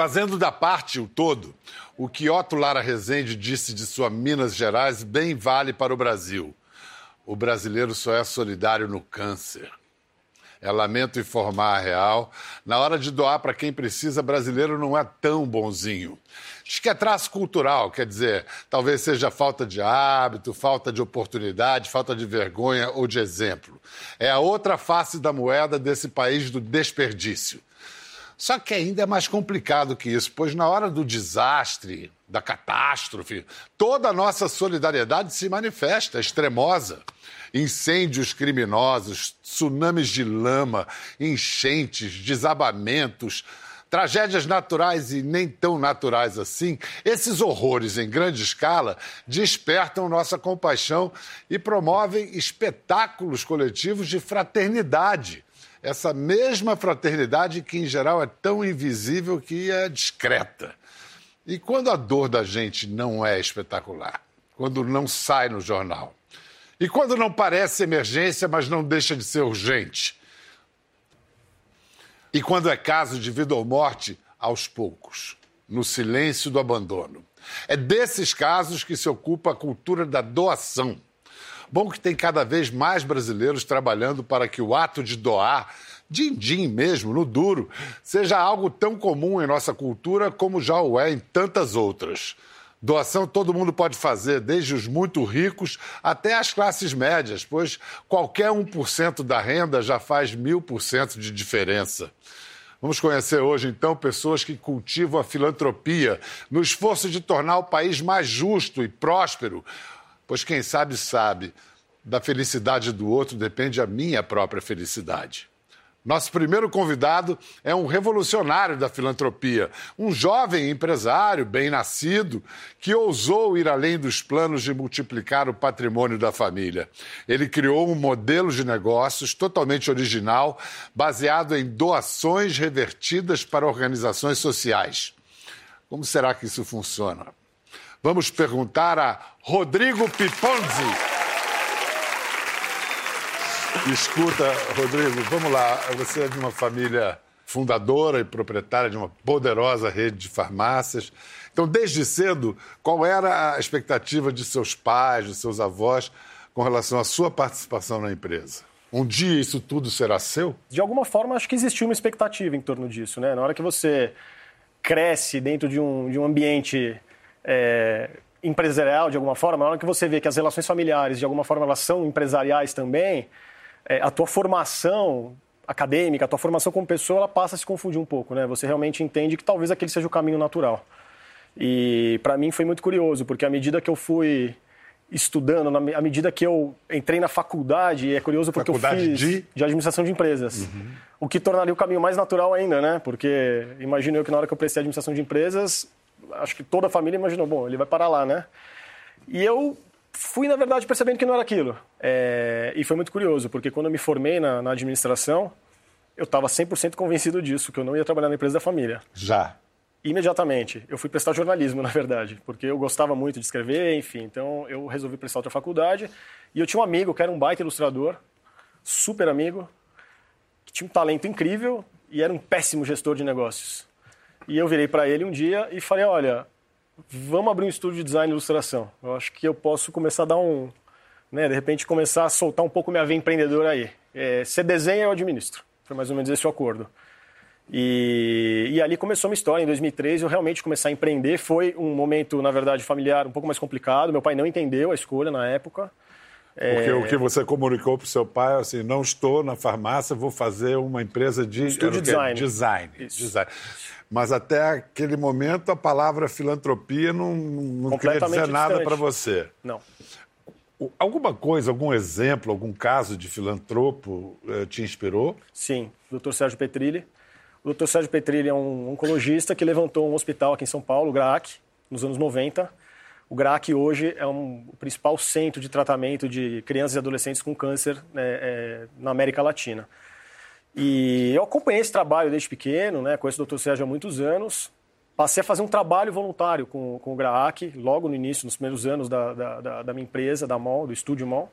Fazendo da parte o todo, o que Otto Lara Rezende disse de sua Minas Gerais bem vale para o Brasil. O brasileiro só é solidário no câncer. É lamento informar a real. Na hora de doar para quem precisa, brasileiro não é tão bonzinho. Acho que é traço cultural, quer dizer, talvez seja falta de hábito, falta de oportunidade, falta de vergonha ou de exemplo. É a outra face da moeda desse país do desperdício. Só que ainda é mais complicado que isso, pois na hora do desastre, da catástrofe, toda a nossa solidariedade se manifesta, extremosa. Incêndios criminosos, tsunamis de lama, enchentes, desabamentos, tragédias naturais e nem tão naturais assim, esses horrores em grande escala despertam nossa compaixão e promovem espetáculos coletivos de fraternidade essa mesma fraternidade que, em geral, é tão invisível que é discreta. E quando a dor da gente não é espetacular, quando não sai no jornal, e quando não parece emergência, mas não deixa de ser urgente, e quando é caso de vida ou morte, aos poucos, no silêncio do abandono. É desses casos que se ocupa a cultura da doação Bom que tem cada vez mais brasileiros trabalhando para que o ato de doar, din-din mesmo, no duro, seja algo tão comum em nossa cultura como já o é em tantas outras. Doação todo mundo pode fazer, desde os muito ricos até as classes médias, pois qualquer 1% da renda já faz mil por cento de diferença. Vamos conhecer hoje, então, pessoas que cultivam a filantropia no esforço de tornar o país mais justo e próspero, pois quem sabe, sabe. Da felicidade do outro depende a minha própria felicidade. Nosso primeiro convidado é um revolucionário da filantropia, um jovem empresário bem-nascido que ousou ir além dos planos de multiplicar o patrimônio da família. Ele criou um modelo de negócios totalmente original, baseado em doações revertidas para organizações sociais. Como será que isso funciona? Vamos perguntar a Rodrigo Piponzi. Escuta, Rodrigo, vamos lá. Você é de uma família fundadora e proprietária de uma poderosa rede de farmácias. Então, desde cedo, qual era a expectativa de seus pais, de seus avós, com relação à sua participação na empresa? Um dia isso tudo será seu? De alguma forma, acho que existiu uma expectativa em torno disso. Né? Na hora que você cresce dentro de um, de um ambiente é, empresarial de alguma forma, na hora que você vê que as relações familiares de alguma forma elas são empresariais também, é, a tua formação acadêmica, a tua formação como pessoa, ela passa a se confundir um pouco, né? Você realmente entende que talvez aquele seja o caminho natural. E para mim foi muito curioso, porque à medida que eu fui estudando, à medida que eu entrei na faculdade, e é curioso porque faculdade eu fiz de... de administração de empresas, uhum. o que tornaria o caminho mais natural ainda, né? Porque imagino eu que na hora que eu prestei administração de empresas, acho que toda a família imaginou, bom, ele vai parar lá, né? E eu fui, na verdade, percebendo que não era aquilo. É... E foi muito curioso, porque quando eu me formei na, na administração, eu estava 100% convencido disso, que eu não ia trabalhar na empresa da família. Já? Imediatamente. Eu fui prestar jornalismo, na verdade, porque eu gostava muito de escrever, enfim. Então, eu resolvi prestar outra faculdade. E eu tinha um amigo que era um baita ilustrador, super amigo, que tinha um talento incrível e era um péssimo gestor de negócios. E eu virei para ele um dia e falei: olha, vamos abrir um estúdio de design e ilustração. Eu acho que eu posso começar a dar um. Né, de repente começar a soltar um pouco minha veia empreendedora aí. É, você desenha, eu administro. Foi mais ou menos esse o acordo. E, e, ali começou uma história. Em 2013, eu realmente comecei a empreender. Foi um momento, na verdade, familiar um pouco mais complicado. Meu pai não entendeu a escolha na época. Porque é... o que você comunicou para o seu pai, assim, não estou na farmácia, vou fazer uma empresa de... Estúdio design. Design. design. Mas até aquele momento a palavra filantropia não, não queria dizer nada para você. Não. Alguma coisa, algum exemplo, algum caso de filantropo eh, te inspirou? Sim, o Dr. Sérgio Petrilli. O Dr. Sérgio Petrilli é um oncologista que levantou um hospital aqui em São Paulo, o GRAAC, nos anos 90. O GRAAC hoje é um, o principal centro de tratamento de crianças e adolescentes com câncer né, é, na América Latina. E eu acompanhei esse trabalho desde pequeno, né? conheço o Dr. Sérgio há muitos anos. Passei a fazer um trabalho voluntário com, com o GRAAC, logo no início, nos primeiros anos da, da, da minha empresa, da MOL, do Estúdio MOL.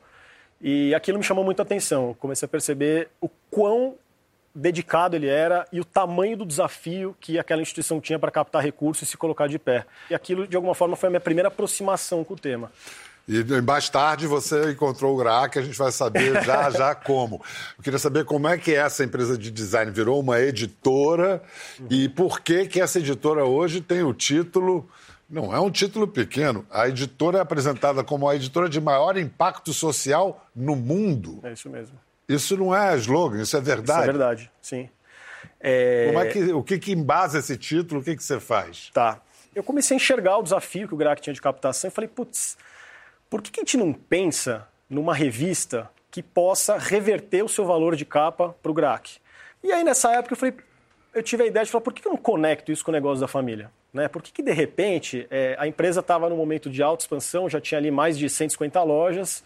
E aquilo me chamou muita atenção. comecei a perceber o quão dedicado ele era e o tamanho do desafio que aquela instituição tinha para captar recursos e se colocar de pé. E aquilo, de alguma forma, foi a minha primeira aproximação com o tema. E mais tarde você encontrou o GRA, que a gente vai saber já já como. Eu queria saber como é que essa empresa de design virou uma editora e por que que essa editora hoje tem o título não é um título pequeno. A editora é apresentada como a editora de maior impacto social no mundo. É isso mesmo. Isso não é slogan, isso é verdade. Isso é verdade, sim. É... Como é que, o que, que embasa esse título? O que, que você faz? Tá. Eu comecei a enxergar o desafio que o GRAC tinha de captação e falei, putz, por que, que a gente não pensa numa revista que possa reverter o seu valor de capa para o GRAC? E aí, nessa época, eu falei, eu tive a ideia de falar, por que eu não conecto isso com o negócio da família? Né? Por que, que de repente, é, a empresa estava no momento de alta expansão, já tinha ali mais de 150 lojas.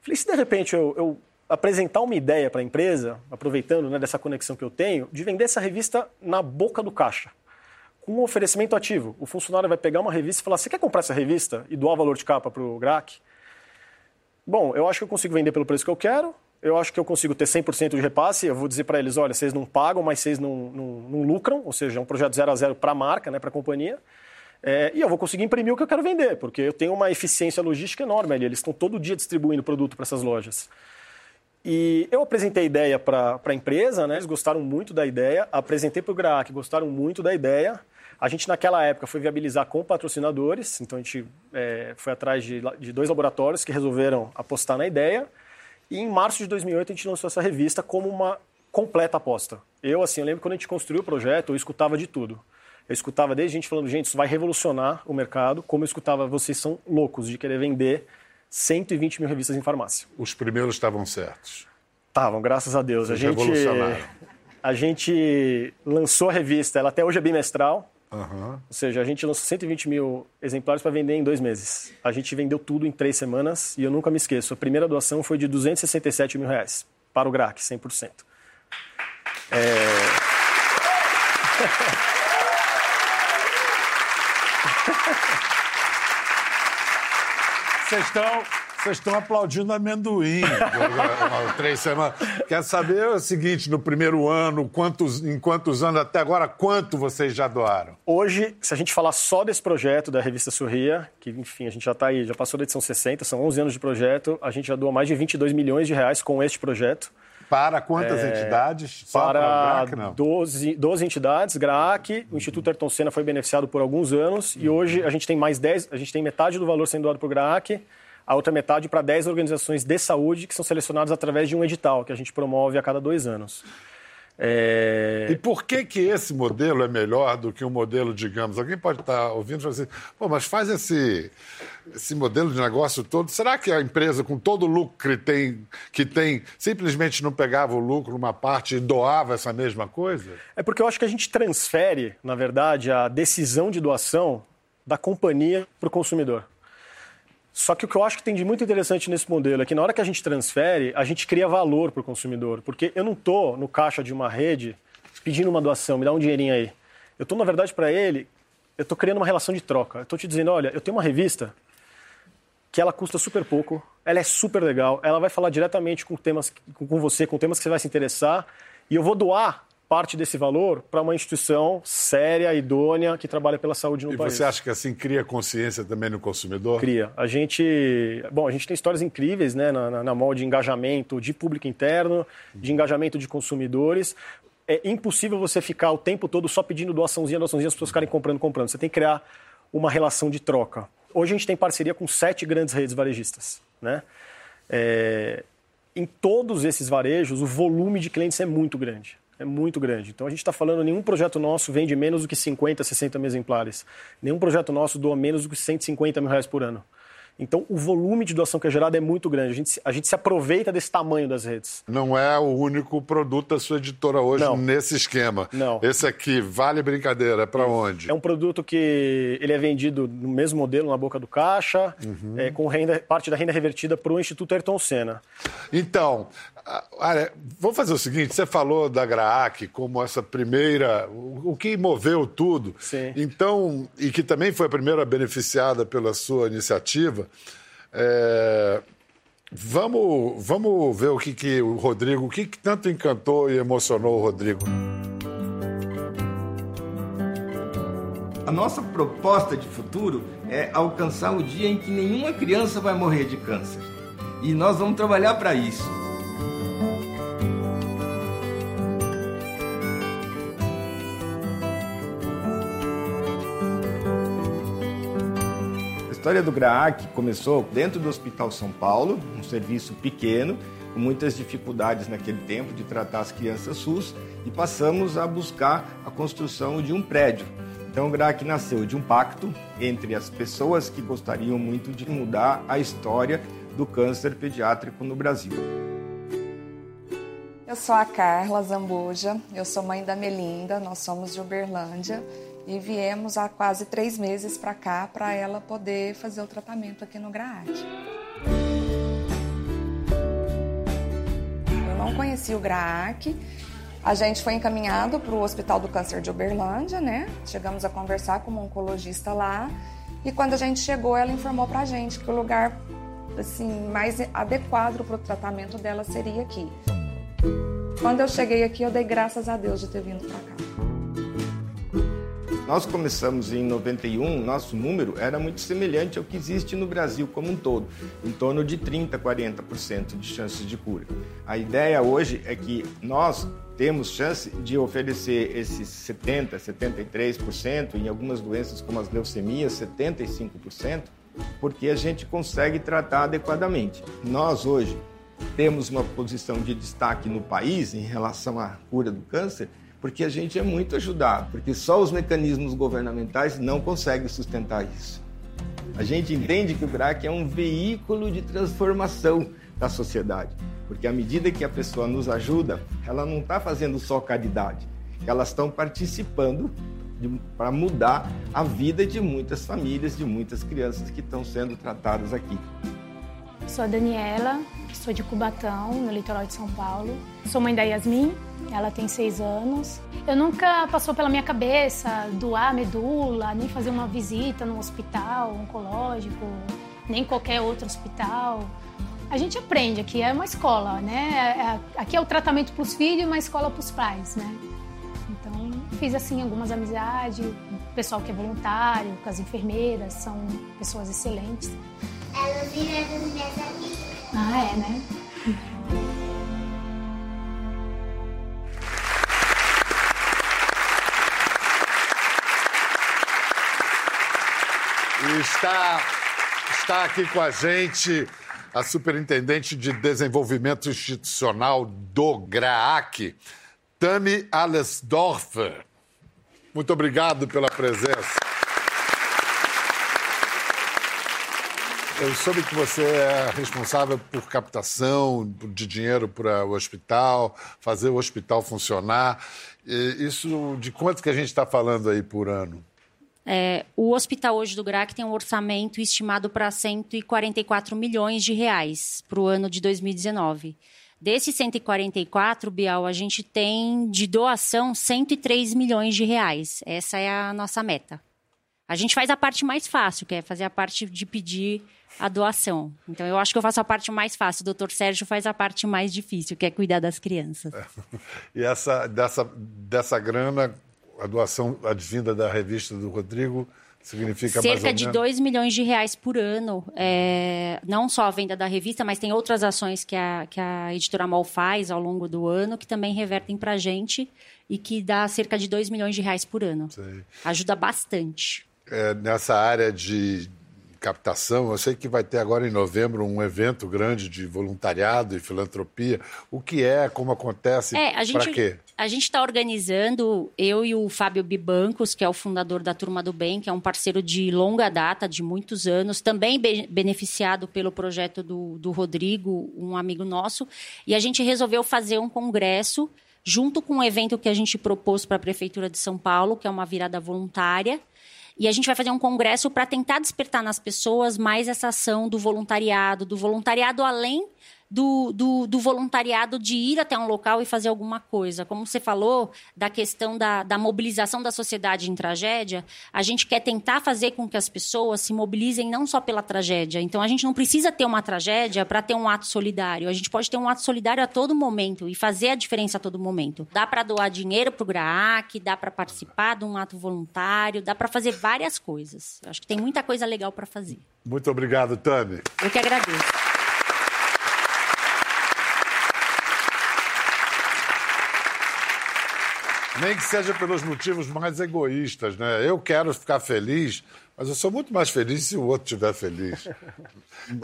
Falei, se de repente eu, eu apresentar uma ideia para a empresa, aproveitando né, dessa conexão que eu tenho, de vender essa revista na boca do caixa, com um oferecimento ativo. O funcionário vai pegar uma revista e falar, você quer comprar essa revista e doar valor de capa para o GRAC? Bom, eu acho que eu consigo vender pelo preço que eu quero, eu acho que eu consigo ter 100% de repasse. Eu vou dizer para eles: olha, vocês não pagam, mas vocês não, não, não lucram, ou seja, é um projeto zero a zero para a marca, né, para a companhia. É, e eu vou conseguir imprimir o que eu quero vender, porque eu tenho uma eficiência logística enorme ali. Eles estão todo dia distribuindo produto para essas lojas. E eu apresentei a ideia para a empresa, né? eles gostaram muito da ideia. Apresentei para o GRAC, gostaram muito da ideia. A gente, naquela época, foi viabilizar com patrocinadores. Então, a gente é, foi atrás de, de dois laboratórios que resolveram apostar na ideia. E em março de 2008 a gente lançou essa revista como uma completa aposta. Eu, assim, eu lembro quando a gente construiu o projeto, eu escutava de tudo. Eu escutava desde gente falando, gente, isso vai revolucionar o mercado, como eu escutava, vocês são loucos de querer vender 120 mil revistas em farmácia. Os primeiros estavam certos. Estavam, graças a Deus. Vocês a gente, a gente lançou a revista, ela até hoje é bimestral, Uhum. Ou seja, a gente lançou 120 mil exemplares para vender em dois meses. A gente vendeu tudo em três semanas e eu nunca me esqueço. A primeira doação foi de 267 mil reais para o GRAC, 100%. É... Vocês estão vocês estão aplaudindo amendoim. três semanas. Quer saber o seguinte: no primeiro ano, quantos, em quantos anos até agora, quanto vocês já doaram? Hoje, se a gente falar só desse projeto da revista Sorria, que enfim, a gente já está aí, já passou da edição 60, são 11 anos de projeto, a gente já doou mais de 22 milhões de reais com este projeto. Para quantas é, entidades? Só para, para GRAC, não? 12, 12 entidades, GRAC, o Instituto Ayrton Senna foi beneficiado por alguns anos e hoje a gente tem mais 10, a gente tem metade do valor sendo doado para o GRAC, a outra metade para 10 organizações de saúde que são selecionadas através de um edital que a gente promove a cada dois anos. É... E por que, que esse modelo é melhor do que um modelo, digamos? Alguém pode estar ouvindo e falar assim, Pô, mas faz esse, esse modelo de negócio todo. Será que a empresa, com todo o lucro que tem, que tem, simplesmente não pegava o lucro numa parte e doava essa mesma coisa? É porque eu acho que a gente transfere, na verdade, a decisão de doação da companhia para o consumidor. Só que o que eu acho que tem de muito interessante nesse modelo é que na hora que a gente transfere, a gente cria valor para o consumidor. Porque eu não estou no caixa de uma rede pedindo uma doação, me dá um dinheirinho aí. Eu estou, na verdade, para ele, eu estou criando uma relação de troca. Eu estou te dizendo, olha, eu tenho uma revista que ela custa super pouco, ela é super legal, ela vai falar diretamente com temas com você, com temas que você vai se interessar, e eu vou doar parte desse valor para uma instituição séria, idônea, que trabalha pela saúde no e país. E você acha que assim cria consciência também no consumidor? Cria. A gente, bom, a gente tem histórias incríveis, né, na, na, na de engajamento de público interno, de engajamento de consumidores. É impossível você ficar o tempo todo só pedindo doaçãozinha, doaçãozinha, as pessoas ficarem comprando, comprando. Você tem que criar uma relação de troca. Hoje a gente tem parceria com sete grandes redes varejistas, né? É, em todos esses varejos, o volume de clientes é muito grande é muito grande. Então a gente está falando, nenhum projeto nosso vende menos do que 50, 60 mil exemplares. Nenhum projeto nosso doa menos do que 150 mil reais por ano. Então, o volume de doação que é gerado é muito grande. A gente, a gente se aproveita desse tamanho das redes. Não é o único produto da sua editora hoje Não. nesse esquema. Não. Esse aqui, vale brincadeira, para onde? É um produto que ele é vendido no mesmo modelo, na boca do caixa, uhum. é, com renda, parte da renda revertida para o Instituto Ayrton Senna. Então, olha, vamos fazer o seguinte: você falou da GRAAC como essa primeira, o, o que moveu tudo. Sim. Então, e que também foi a primeira beneficiada pela sua iniciativa. É... Vamos, vamos ver o que, que o Rodrigo, o que, que tanto encantou e emocionou o Rodrigo. A nossa proposta de futuro é alcançar o dia em que nenhuma criança vai morrer de câncer. E nós vamos trabalhar para isso. História do GRAAC começou dentro do Hospital São Paulo, um serviço pequeno, com muitas dificuldades naquele tempo de tratar as crianças SUS, e passamos a buscar a construção de um prédio. Então o GRAAC nasceu de um pacto entre as pessoas que gostariam muito de mudar a história do câncer pediátrico no Brasil. Eu sou a Carla Zambuja, eu sou mãe da Melinda, nós somos de Uberlândia e viemos há quase três meses para cá para ela poder fazer o tratamento aqui no GRAAC. Eu não conhecia o GRAAC, a gente foi encaminhado para o Hospital do Câncer de Uberlândia, né? Chegamos a conversar com uma oncologista lá e quando a gente chegou, ela informou para a gente que o lugar assim mais adequado para o tratamento dela seria aqui. Quando eu cheguei aqui, eu dei graças a Deus de ter vindo para cá. Nós começamos em 91, nosso número era muito semelhante ao que existe no Brasil como um todo, em torno de 30, 40% de chances de cura. A ideia hoje é que nós temos chance de oferecer esses 70, 73%, em algumas doenças como as leucemias, 75%, porque a gente consegue tratar adequadamente. Nós hoje temos uma posição de destaque no país em relação à cura do câncer, porque a gente é muito ajudado, porque só os mecanismos governamentais não conseguem sustentar isso. A gente entende que o GRAC é um veículo de transformação da sociedade, porque à medida que a pessoa nos ajuda, ela não está fazendo só caridade, elas estão participando para mudar a vida de muitas famílias, de muitas crianças que estão sendo tratadas aqui. Sou a Daniela, sou de Cubatão, no litoral de São Paulo. Sou mãe da Yasmin, ela tem seis anos. Eu nunca passou pela minha cabeça doar medula, nem fazer uma visita no hospital oncológico, nem qualquer outro hospital. A gente aprende aqui, é uma escola, né? É, é, aqui é o tratamento para os filhos e uma escola para os pais, né? Então, fiz assim algumas amizades, o pessoal que é voluntário, com as enfermeiras, são pessoas excelentes. Minhas amigas. Ah, é, né? E está, está aqui com a gente a Superintendente de Desenvolvimento Institucional do GRAAC, Tami Alesdorfer. Muito obrigado pela presença. Eu soube que você é responsável por captação de dinheiro para o hospital, fazer o hospital funcionar. Isso de quanto que a gente está falando aí por ano? É, o hospital hoje do GRAC tem um orçamento estimado para 144 milhões de reais para o ano de 2019. Desses 144, Bial, a gente tem de doação 103 milhões de reais. Essa é a nossa meta. A gente faz a parte mais fácil, que é fazer a parte de pedir a doação. Então, eu acho que eu faço a parte mais fácil. O doutor Sérgio faz a parte mais difícil, que é cuidar das crianças. E essa, dessa, dessa grana, a doação advinda da revista do Rodrigo significa cerca de 2 milhões de reais por ano. É, não só a venda da revista, mas tem outras ações que a, que a editora Mol faz ao longo do ano que também revertem para a gente e que dá cerca de 2 milhões de reais por ano. Sei. Ajuda bastante. É, nessa área de, captação. Eu sei que vai ter agora em novembro um evento grande de voluntariado e filantropia. O que é, como acontece, é, para quê? A gente está organizando, eu e o Fábio Bibancos, que é o fundador da Turma do Bem, que é um parceiro de longa data, de muitos anos, também be beneficiado pelo projeto do, do Rodrigo, um amigo nosso, e a gente resolveu fazer um congresso junto com um evento que a gente propôs para a Prefeitura de São Paulo, que é uma virada voluntária, e a gente vai fazer um congresso para tentar despertar nas pessoas mais essa ação do voluntariado, do voluntariado além do, do, do, voluntariado de ir até um local e fazer alguma coisa. Como você falou da questão da, da mobilização da sociedade em tragédia, a gente quer tentar fazer com que as pessoas se mobilizem não só pela tragédia. Então, a gente não precisa ter uma tragédia para ter um ato solidário. A gente pode ter um ato solidário a todo momento e fazer a diferença a todo momento. Dá para doar dinheiro para o GRAAC, dá para participar de um ato voluntário, dá para fazer várias coisas. Eu acho que tem muita coisa legal para fazer. Muito obrigado, Tami. Eu que agradeço. Nem que seja pelos motivos mais egoístas, né? Eu quero ficar feliz, mas eu sou muito mais feliz se o outro estiver feliz.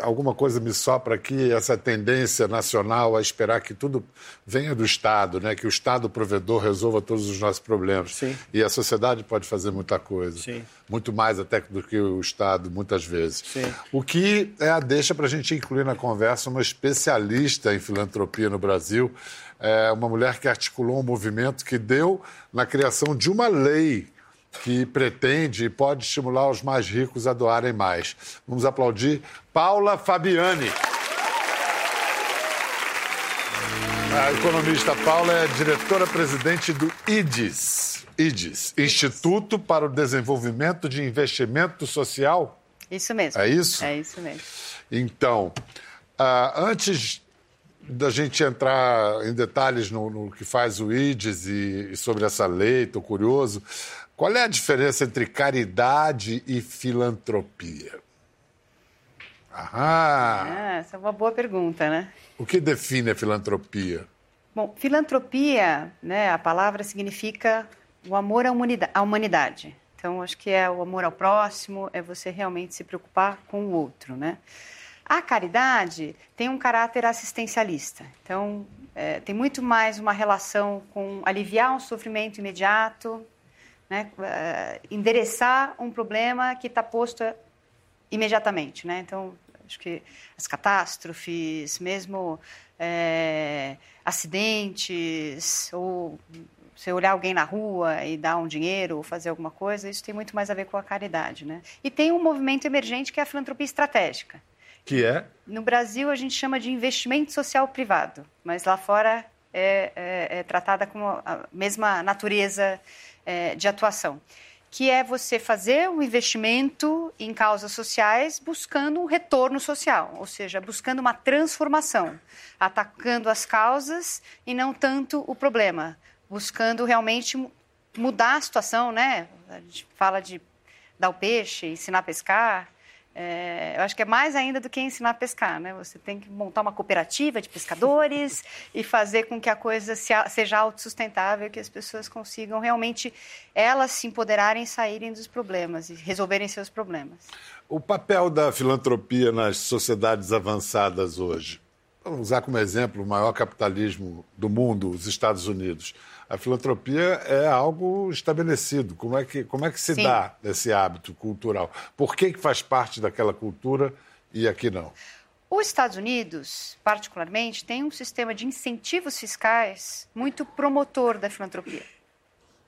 Alguma coisa me sopra aqui, essa tendência nacional a esperar que tudo venha do Estado, né? que o Estado provedor resolva todos os nossos problemas. Sim. E a sociedade pode fazer muita coisa. Sim. Muito mais até do que o Estado, muitas vezes. Sim. O que é a deixa para a gente incluir na conversa uma especialista em filantropia no Brasil, é uma mulher que articulou um movimento que deu na criação de uma lei que pretende e pode estimular os mais ricos a doarem mais. Vamos aplaudir Paula Fabiani. A economista Paula é diretora-presidente do IDES, IDES, Instituto para o Desenvolvimento de Investimento Social. Isso mesmo. É isso? É isso mesmo. Então, uh, antes da gente entrar em detalhes no, no que faz o IDES e, e sobre essa lei, estou curioso. Qual é a diferença entre caridade e filantropia? Aham. Ah, essa é uma boa pergunta, né? O que define a filantropia? Bom, filantropia, né, a palavra significa o amor à humanidade. Então, acho que é o amor ao próximo, é você realmente se preocupar com o outro, né? A caridade tem um caráter assistencialista. Então, é, tem muito mais uma relação com aliviar um sofrimento imediato, né? É, endereçar um problema que está posto imediatamente. Né? Então, acho que as catástrofes, mesmo é, acidentes, ou você olhar alguém na rua e dar um dinheiro ou fazer alguma coisa, isso tem muito mais a ver com a caridade. Né? E tem um movimento emergente que é a filantropia estratégica. Que é? No Brasil, a gente chama de investimento social privado, mas lá fora é, é, é tratada com a mesma natureza é, de atuação, que é você fazer um investimento em causas sociais buscando um retorno social, ou seja, buscando uma transformação, atacando as causas e não tanto o problema, buscando realmente mudar a situação, né? A gente fala de dar o peixe, ensinar a pescar, é, eu acho que é mais ainda do que ensinar a pescar, né? Você tem que montar uma cooperativa de pescadores e fazer com que a coisa se, seja autossustentável, que as pessoas consigam realmente elas se empoderarem saírem dos problemas e resolverem seus problemas. O papel da filantropia nas sociedades avançadas hoje. Vamos usar como exemplo o maior capitalismo do mundo, os Estados Unidos a filantropia é algo estabelecido. Como é que, como é que se Sim. dá esse hábito cultural? Por que, que faz parte daquela cultura e aqui não? Os Estados Unidos, particularmente, tem um sistema de incentivos fiscais muito promotor da filantropia.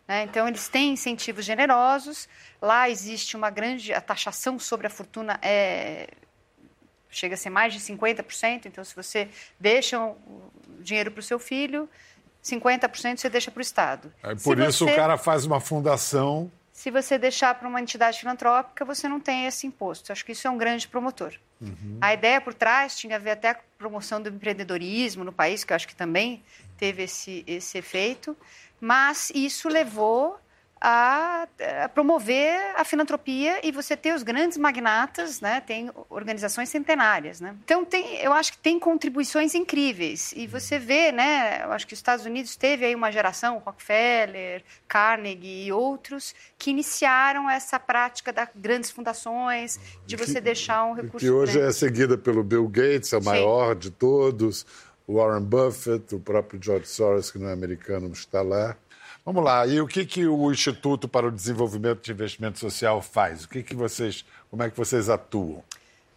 Né? Então, eles têm incentivos generosos. Lá existe uma grande. A taxação sobre a fortuna é, chega a ser mais de 50%. Então, se você deixa o dinheiro para o seu filho, 50% você deixa para o Estado. Aí, por Se isso você... o cara faz uma fundação. Se você deixar para uma entidade filantrópica, você não tem esse imposto. Acho que isso é um grande promotor. Uhum. A ideia por trás tinha a ver até com a promoção do empreendedorismo no país, que eu acho que também teve esse, esse efeito, mas isso levou a, a, promover a filantropia e você ter os grandes magnatas, né? Tem organizações centenárias, né? Então tem, eu acho que tem contribuições incríveis e você vê, né? Eu acho que os Estados Unidos teve aí uma geração, Rockefeller, Carnegie e outros que iniciaram essa prática das grandes fundações, de você que, deixar um recurso que hoje grande. é seguida pelo Bill Gates, é o maior Sim. de todos, o Warren Buffett, o próprio George Soros que não é americano, está lá. Vamos lá. E o que, que o Instituto para o Desenvolvimento de Investimento Social faz? O que, que vocês, como é que vocês atuam?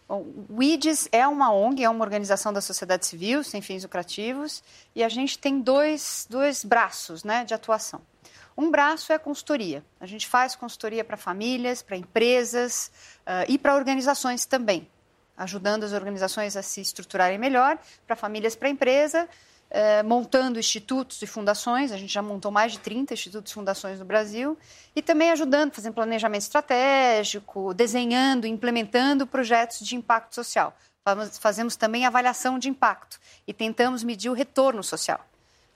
Bom, o IDES é uma ONG, é uma organização da sociedade civil sem fins lucrativos, e a gente tem dois, dois braços né, de atuação. Um braço é a consultoria. A gente faz consultoria para famílias, para empresas uh, e para organizações também. ajudando as organizações a se estruturarem melhor, para famílias, para empresa, eh, montando institutos e fundações, a gente já montou mais de 30 institutos e fundações no Brasil, e também ajudando, fazendo planejamento estratégico, desenhando, implementando projetos de impacto social. Fazemos também avaliação de impacto e tentamos medir o retorno social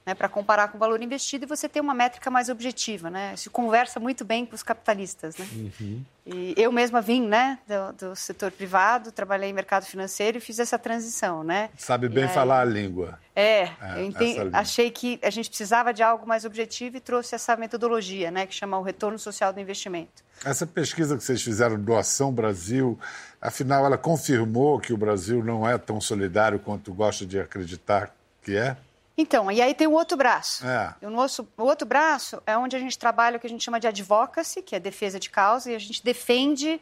né, para comparar com o valor investido e você ter uma métrica mais objetiva. Né? Isso conversa muito bem com os capitalistas. Né? Uhum. E eu mesma vim né, do, do, setor privado, trabalhei em mercado financeiro e fiz essa transição. Né? Sabe bem falar a língua. É, é eu entendi, achei que a gente precisava de algo mais objetivo e trouxe essa metodologia, né, que chama o retorno social do investimento. Essa pesquisa que vocês fizeram, Doação Brasil, afinal, ela confirmou que o Brasil não é tão solidário quanto gosta de acreditar que é? Então, e aí tem o outro braço. É. O, nosso, o outro braço é onde a gente trabalha o que a gente chama de advocacy, que é defesa de causa, e a gente defende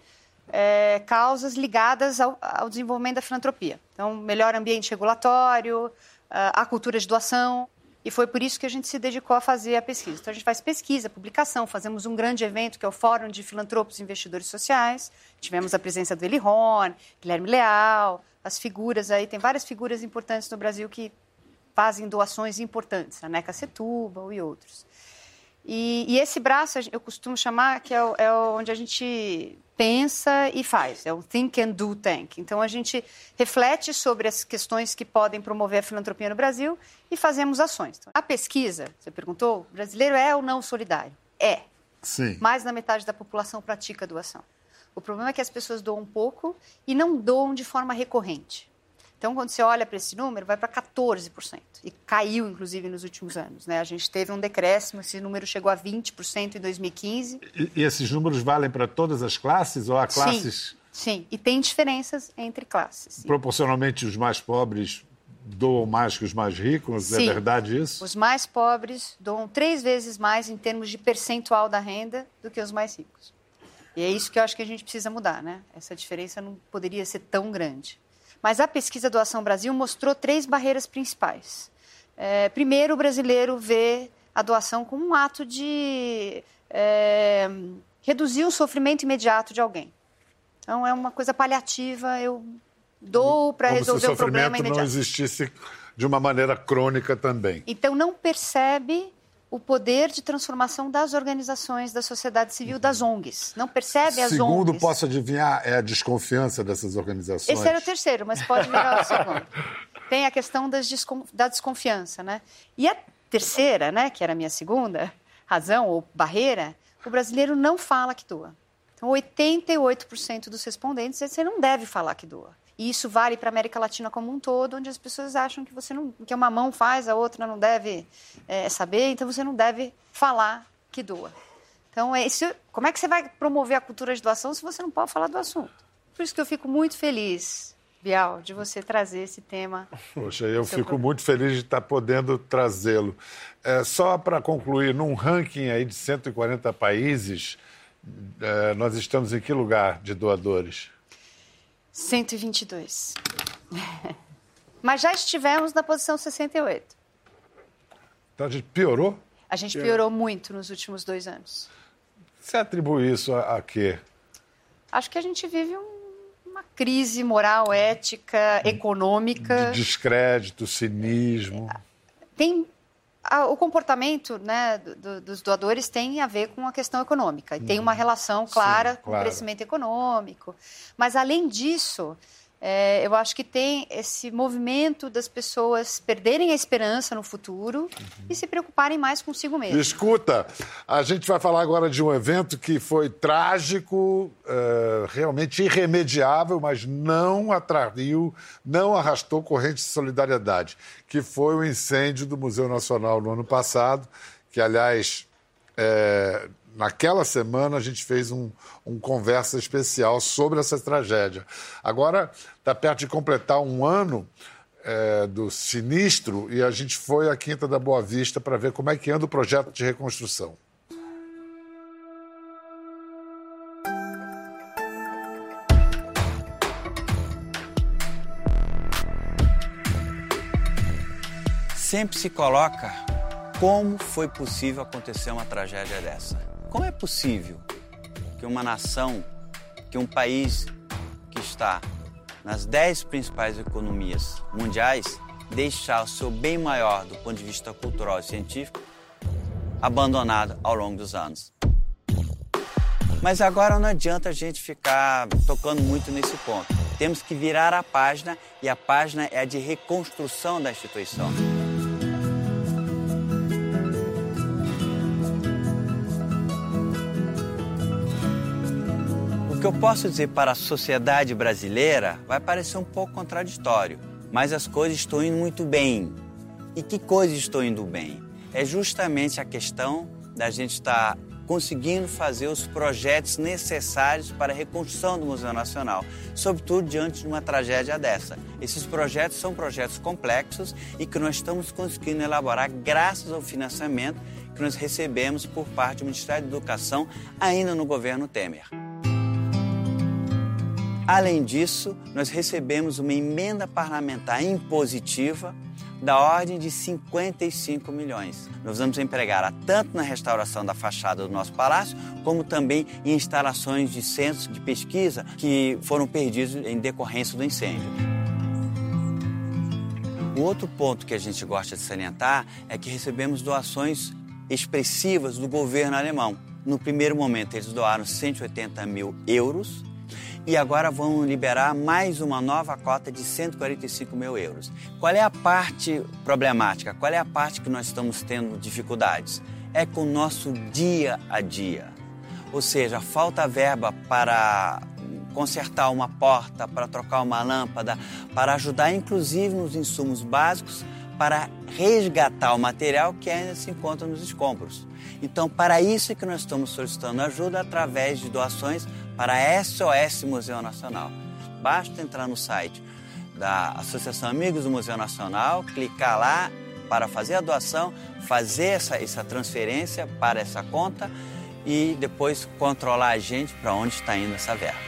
é, causas ligadas ao, ao, desenvolvimento da filantropia. Então, melhor ambiente regulatório, a cultura de doação, e foi por isso que a gente se dedicou a fazer a pesquisa. Então, a gente faz pesquisa, publicação, fazemos um grande evento que é o Fórum de Filantropos e Investidores Sociais. Tivemos a presença do Eli Horn, Guilherme Leal, as figuras aí, tem várias figuras importantes no Brasil que fazem doações importantes, a NECA Setúbal e outros. E, e, esse braço eu costumo chamar que é, é, onde a gente pensa e faz, é o Think and Do Tank. Então a gente reflete sobre as questões que podem promover a filantropia no Brasil e fazemos ações. Então, a pesquisa, você perguntou, o brasileiro é ou não solidário? É. Sim. Mais da metade da população pratica doação. O problema é que as pessoas doam pouco e não doam de forma recorrente. Então, quando você olha para esse número, vai para 14%. E caiu, inclusive, nos últimos anos. Né? A gente teve um decréscimo, esse número chegou a 20% em 2015. E, e, esses números valem para todas as classes ou há classes... Sim, sim. E tem diferenças entre classes. Proporcionalmente, os mais pobres doam mais que os mais ricos? É sim. É verdade isso? Os mais pobres doam três vezes mais em termos de percentual da renda do que os mais ricos. E é isso que eu acho que a gente precisa mudar, né? Essa diferença não poderia ser tão grande. Mas a pesquisa do Ação Brasil mostrou três barreiras principais. É, primeiro, o brasileiro vê a doação como um ato de é, reduzir o sofrimento imediato de alguém. Então, é uma coisa paliativa, eu dou para resolver o, o problema imediato. não existisse de uma maneira crônica também. Então, não percebe o poder de transformação das organizações da sociedade civil, das ONGs. Não percebe as segundo, ONGs. posso adivinhar, é a desconfiança dessas organizações. Esse era o terceiro, mas pode virar o segundo. Tem a questão descon... da desconfiança, né? E a terceira, né, que era a minha segunda razão ou barreira, o brasileiro não fala que doa. Então, 88% dos respondentes você não deve falar que doa. E isso vale para a América Latina como um todo, onde as pessoas acham que você não, que uma mão faz, a outra não deve é, saber, então você não deve falar que doa. Então, é isso, como é que você vai promover a cultura de doação se você não pode falar do assunto? Por isso que eu fico muito feliz, Bial, de você trazer esse tema. Poxa, eu fico programa. muito feliz de estar podendo trazê-lo. É, só para concluir, num ranking aí de 140 países, é, nós estamos em que lugar de doadores? 122. Mas já estivemos na posição 68. Então a gente piorou? A gente piorou muito nos últimos dois anos. Você atribui isso a, a quê? Acho que a gente vive um, uma crise moral, ética, econômica. De descrédito, cinismo. Tem a, o comportamento né, do, dos doadores tem a ver com a questão econômica. E tem uma uhum. relação clara Sim, com claro. o crescimento econômico. Mas, além disso, é, eu acho que tem esse movimento das pessoas perderem a esperança no futuro uhum. e se preocuparem mais consigo mesmo. Escuta, a gente vai falar agora de um evento que foi trágico, uh, realmente irremediável, mas não atraiu, não arrastou corrente de solidariedade, que foi o incêndio do Museu Nacional no ano passado, que, aliás, é, naquela semana a gente fez um, um conversa especial sobre essa tragédia. Agora está perto de completar um ano é, do sinistro e a gente foi à Quinta da Boa Vista para ver como é que anda o projeto de reconstrução. Sempre se coloca como foi possível acontecer uma tragédia dessa. Como é possível que uma nação, que um país que está nas 10 principais economias mundiais, deixar o seu bem maior do ponto de vista cultural e científico abandonado ao longo dos anos. Mas agora não adianta a gente ficar tocando muito nesse ponto. Temos que virar a página e a página é a de reconstrução da instituição. Que eu posso dizer para a sociedade brasileira vai parecer um pouco contraditório, mas as coisas estão indo muito bem. E que coisas estão indo bem? É justamente a questão da gente estar conseguindo fazer os projetos necessários para a reconstrução do Museu Nacional, sobretudo diante de uma tragédia dessa. Esses projetos são projetos complexos e que nós estamos conseguindo elaborar graças ao financiamento que nós recebemos por parte do Ministério da Educação ainda no governo Temer. Além disso, nós recebemos uma emenda parlamentar impositiva da ordem de 55 milhões. Nós vamos empregar tanto na restauração da fachada do nosso palácio, como também em instalações de centros de pesquisa que foram perdidos em decorrência do incêndio. O outro ponto que a gente gosta de salientar é que recebemos doações expressivas do governo alemão. No primeiro momento, eles doaram 180 mil euros e agora vão liberar mais uma nova cota de 145 mil euros. Qual é a parte problemática? Qual é a parte que nós estamos tendo dificuldades? É com o nosso dia a dia. Ou seja, falta verba para consertar uma porta, para trocar uma lâmpada, para ajudar inclusive nos insumos básicos para resgatar o material que ainda se encontra nos escombros. Então, para isso é que nós estamos solicitando ajuda através de doações para SOS Museu Nacional. Basta entrar no site da Associação Amigos do Museu Nacional, clicar lá para fazer a doação, fazer essa, essa transferência para essa conta e depois controlar a gente para onde está indo essa verba.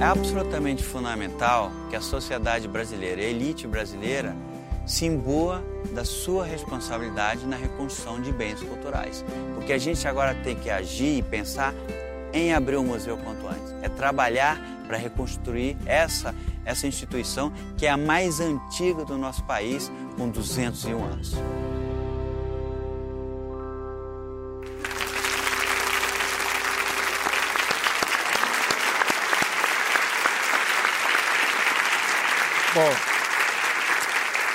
É absolutamente fundamental que a sociedade brasileira, a elite brasileira, se imbua da sua responsabilidade na reconstrução de bens culturais. Porque a gente agora tem que agir e pensar em abrir o museu quanto antes. É trabalhar para reconstruir essa, essa instituição que é a mais antiga do nosso país, com 201 anos. Bom,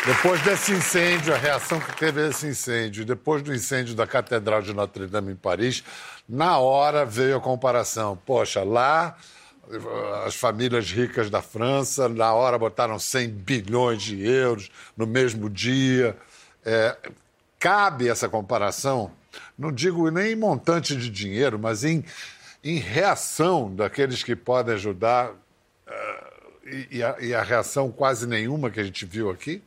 depois desse incêndio, a reação que teve esse incêndio, depois do incêndio da Catedral de Notre Dame em Paris, na hora veio a comparação. Poxa, lá as famílias ricas da França, na hora botaram 100 bilhões de euros no mesmo dia. É, cabe essa comparação, não digo nem em montante de dinheiro, mas em, em reação daqueles que podem ajudar, uh, e, a, e a reação quase nenhuma que a gente viu aqui?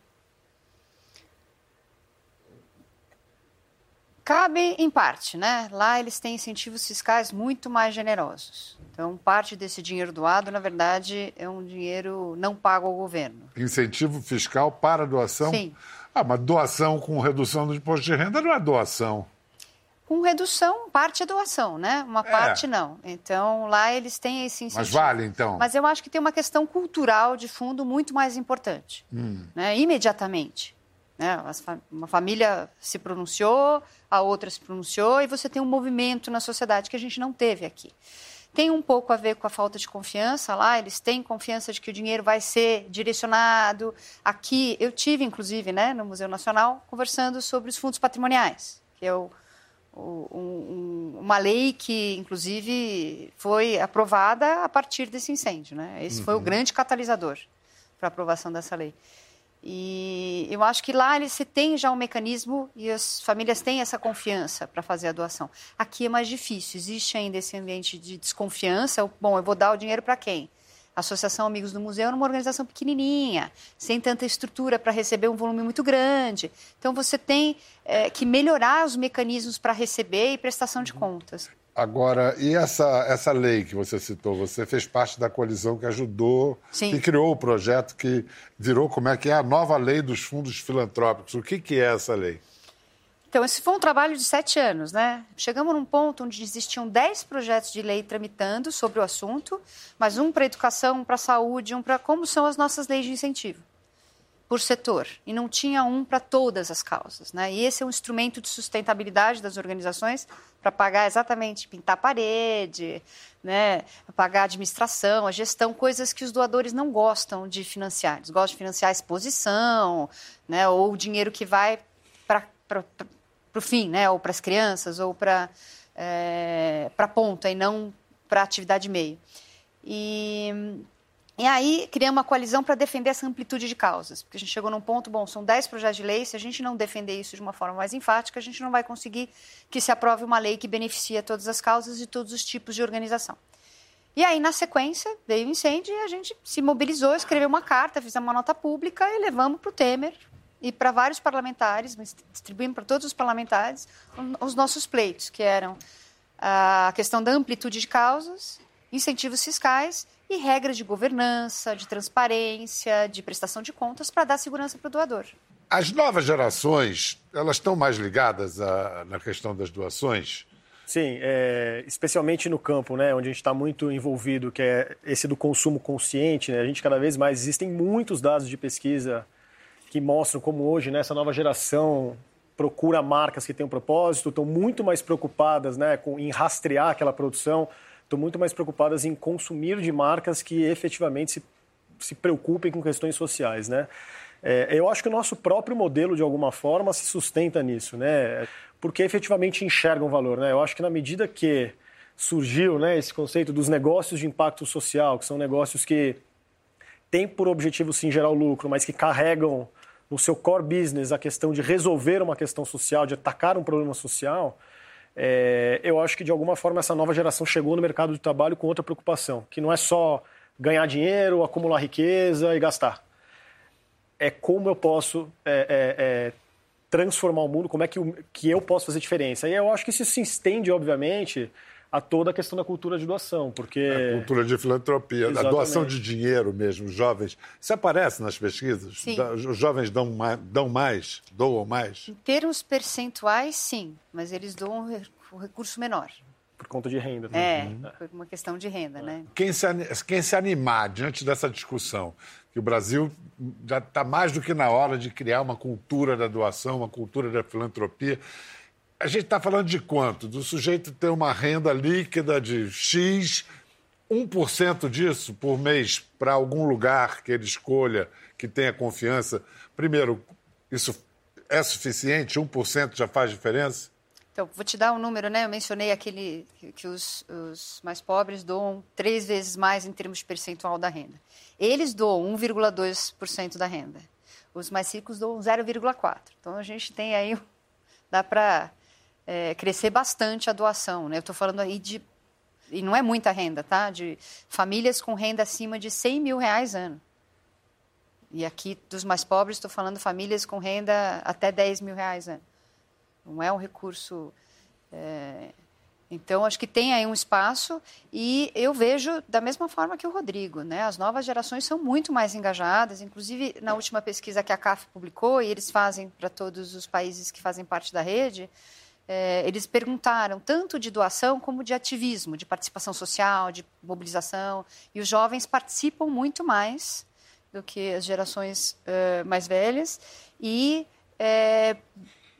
Cabe em parte, né? Lá eles têm incentivos fiscais muito mais generosos. Então, parte desse dinheiro doado, na verdade, é um dinheiro não pago ao governo. Incentivo fiscal para doação? Sim. Ah, mas doação com redução do imposto de renda não é doação. Com redução, parte é doação, né? Uma é. parte não. Então, lá eles têm esse incentivo. Mas vale, então? Mas eu acho que tem uma questão cultural de fundo muito mais importante. Hum. Né? Imediatamente. Né? Uma família se pronunciou, a outra se pronunciou, e você tem um movimento na sociedade que a gente não teve aqui. Tem um pouco a ver com a falta de confiança lá, eles têm confiança de que o dinheiro vai ser direcionado. Aqui, eu tive, inclusive, né, no Museu Nacional, conversando sobre os fundos patrimoniais, que é o, o, um, uma lei que, inclusive, foi aprovada a partir desse incêndio. Né? Esse uhum. foi o uhum. grande catalisador para a aprovação dessa lei. E eu acho que lá se tem já um mecanismo e as famílias têm essa confiança para fazer a doação. Aqui é mais difícil, existe ainda esse ambiente de desconfiança. Bom, eu vou dar o dinheiro para quem? A Associação Amigos do Museu é uma organização pequenininha, sem tanta estrutura para receber um volume muito grande. Então, você tem é, que melhorar os mecanismos para receber e prestação de contas. Agora, e essa, essa lei que você citou? Você fez parte da coalizão que ajudou, Sim. que criou o projeto que virou como é que é a nova lei dos fundos filantrópicos. O que, que é essa lei? Então, esse foi um trabalho de sete anos, né? Chegamos num ponto onde existiam dez projetos de lei tramitando sobre o assunto, mas um para educação, um para saúde, um para como são as nossas leis de incentivo por setor e não tinha um para todas as causas, né? E esse é um instrumento de sustentabilidade das organizações para pagar exatamente pintar a parede, né? Pagar a administração, a gestão, coisas que os doadores não gostam de financiar. Eles gostam de financiar a exposição, né? Ou o dinheiro que vai para o fim, né? Ou para as crianças, ou para é, para ponta e não para atividade meio. E e aí criamos uma coalizão para defender essa amplitude de causas, porque a gente chegou num ponto, bom, são 10 projetos de lei, se a gente não defender isso de uma forma mais enfática, a gente não vai conseguir que se aprove uma lei que beneficia todas as causas e todos os tipos de organização. E aí, na sequência, veio o incêndio e a gente se mobilizou, escreveu uma carta, fizemos uma nota pública e levamos para o Temer e para vários parlamentares, distribuímos para todos os parlamentares os nossos pleitos, que eram a questão da amplitude de causas, incentivos fiscais e regras de governança, de transparência, de prestação de contas para dar segurança para o doador. As novas gerações, elas estão mais ligadas a, na questão das doações? Sim, é, especialmente no campo, né, onde a gente está muito envolvido, que é esse do consumo consciente. Né, a gente cada vez mais existem muitos dados de pesquisa que mostram como hoje né, essa nova geração procura marcas que têm um propósito, estão muito mais preocupadas né, com, em rastrear aquela produção estão muito mais preocupadas em consumir de marcas que efetivamente se, se preocupem com questões sociais, né? É, eu acho que o nosso próprio modelo, de alguma forma, se sustenta nisso, né? Porque efetivamente enxergam valor, né? Eu acho que na medida que surgiu né, esse conceito dos negócios de impacto social, que são negócios que têm por objetivo sim gerar o lucro, mas que carregam no seu core business a questão de resolver uma questão social, de atacar um problema social, é, eu acho que de alguma forma essa nova geração chegou no mercado de trabalho com outra preocupação, que não é só ganhar dinheiro, acumular riqueza e gastar. É como eu posso é, é, é transformar o mundo, como é que, que eu posso fazer diferença. E eu acho que isso se estende, obviamente, a toda a questão da cultura de doação, porque... A cultura de filantropia, Exatamente. a doação de dinheiro mesmo, os jovens. Isso aparece nas pesquisas? Sim. Os jovens dão mais, dão mais, doam mais? Em termos percentuais, sim, mas eles doam o recurso menor. Por conta de renda. É, uhum. por uma questão de renda, né? Quem se, quem se animar diante dessa discussão, que o Brasil já está mais do que na hora de criar uma cultura da doação, uma cultura da filantropia, a gente está falando de quanto? Do sujeito ter uma renda líquida de X, 1% disso por mês para algum lugar que ele escolha, que tenha confiança. Primeiro, isso é suficiente? 1% já faz diferença? Então, vou te dar um número, né? Eu mencionei aquele que os, os mais pobres doam três vezes mais em termos de percentual da renda. Eles doam 1,2% da renda. Os mais ricos doam 0,4%. Então, a gente tem aí, dá para é, crescer bastante a doação. Né? Eu estou falando aí de, e não é muita renda, tá? De famílias com renda acima de 100 mil reais ano. E aqui, dos mais pobres, estou falando famílias com renda até 10 mil reais ano. Não é um recurso... É... Então, acho que tem aí um espaço e eu vejo da mesma forma que o Rodrigo. Né? As novas gerações são muito mais engajadas, inclusive na última pesquisa que a CAF publicou, e eles fazem para todos os países que fazem parte da rede, é, eles perguntaram tanto de doação como de ativismo, de participação social, de mobilização. E os jovens participam muito mais do que as gerações é, mais velhas e é,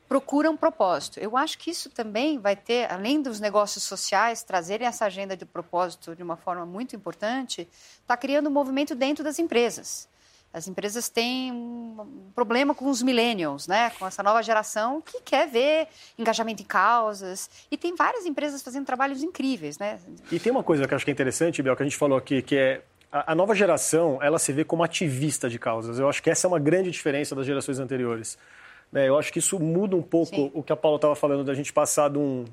procuram propósito. Eu acho que isso também vai ter, além dos negócios sociais trazerem essa agenda de propósito de uma forma muito importante, está criando um movimento dentro das empresas. As empresas têm um problema com os millennials, né? com essa nova geração que quer ver engajamento em causas. E tem várias empresas fazendo trabalhos incríveis. Né? E tem uma coisa que eu acho que é interessante, Bel, que a gente falou aqui, que é a, nova geração ela se vê como ativista de causas. Eu acho que essa é uma grande diferença das gerações anteriores. Né? Eu acho que isso muda um pouco Sim. o que a Paula estava falando, da gente passar de, um,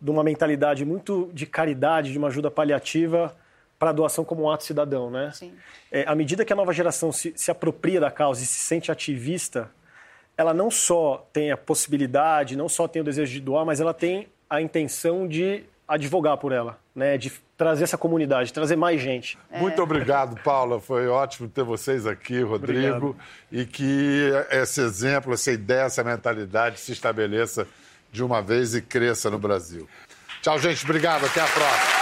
de uma mentalidade muito de caridade, de uma ajuda paliativa para a doação como um ato cidadão, né? Sim. É, à medida que a nova geração se, se apropria da causa e se sente ativista, ela não só tem a possibilidade, não só tem o desejo de doar, mas ela tem a intenção de advogar por ela, né? De trazer essa comunidade, trazer mais gente. Muito obrigado, Paula. Foi ótimo ter vocês aqui, Rodrigo. Obrigado. E que esse exemplo, essa ideia, essa mentalidade se estabeleça de uma vez e cresça no Brasil. Tchau, gente. Obrigado. Até a próxima.